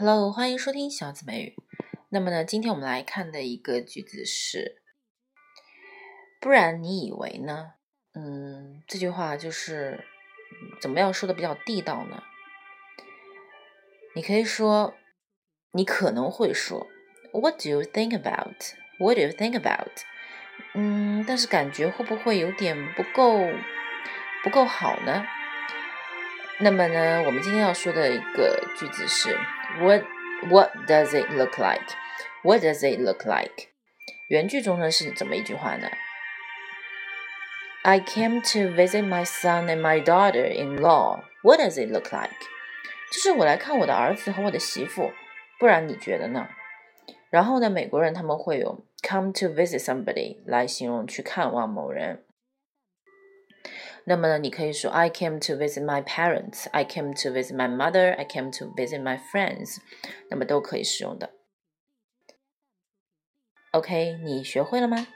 Hello，欢迎收听小紫美语。那么呢，今天我们来看的一个句子是，不然你以为呢？嗯，这句话就是怎么样说的比较地道呢？你可以说，你可能会说，What do you think about？What do you think about？嗯，但是感觉会不会有点不够不够好呢？那么呢，我们今天要说的一个句子是 What What does it look like? What does it look like? 原句中呢是怎么一句话呢？I came to visit my son and my daughter-in-law. What does it look like? 就是我来看我的儿子和我的媳妇，不然你觉得呢？然后呢，美国人他们会用 come to visit somebody 来形容去看望某人。 那么呢，你可以说 I came to visit my parents, I came to visit my mother, I came to visit my friends，那么都可以使用的。OK，你学会了吗？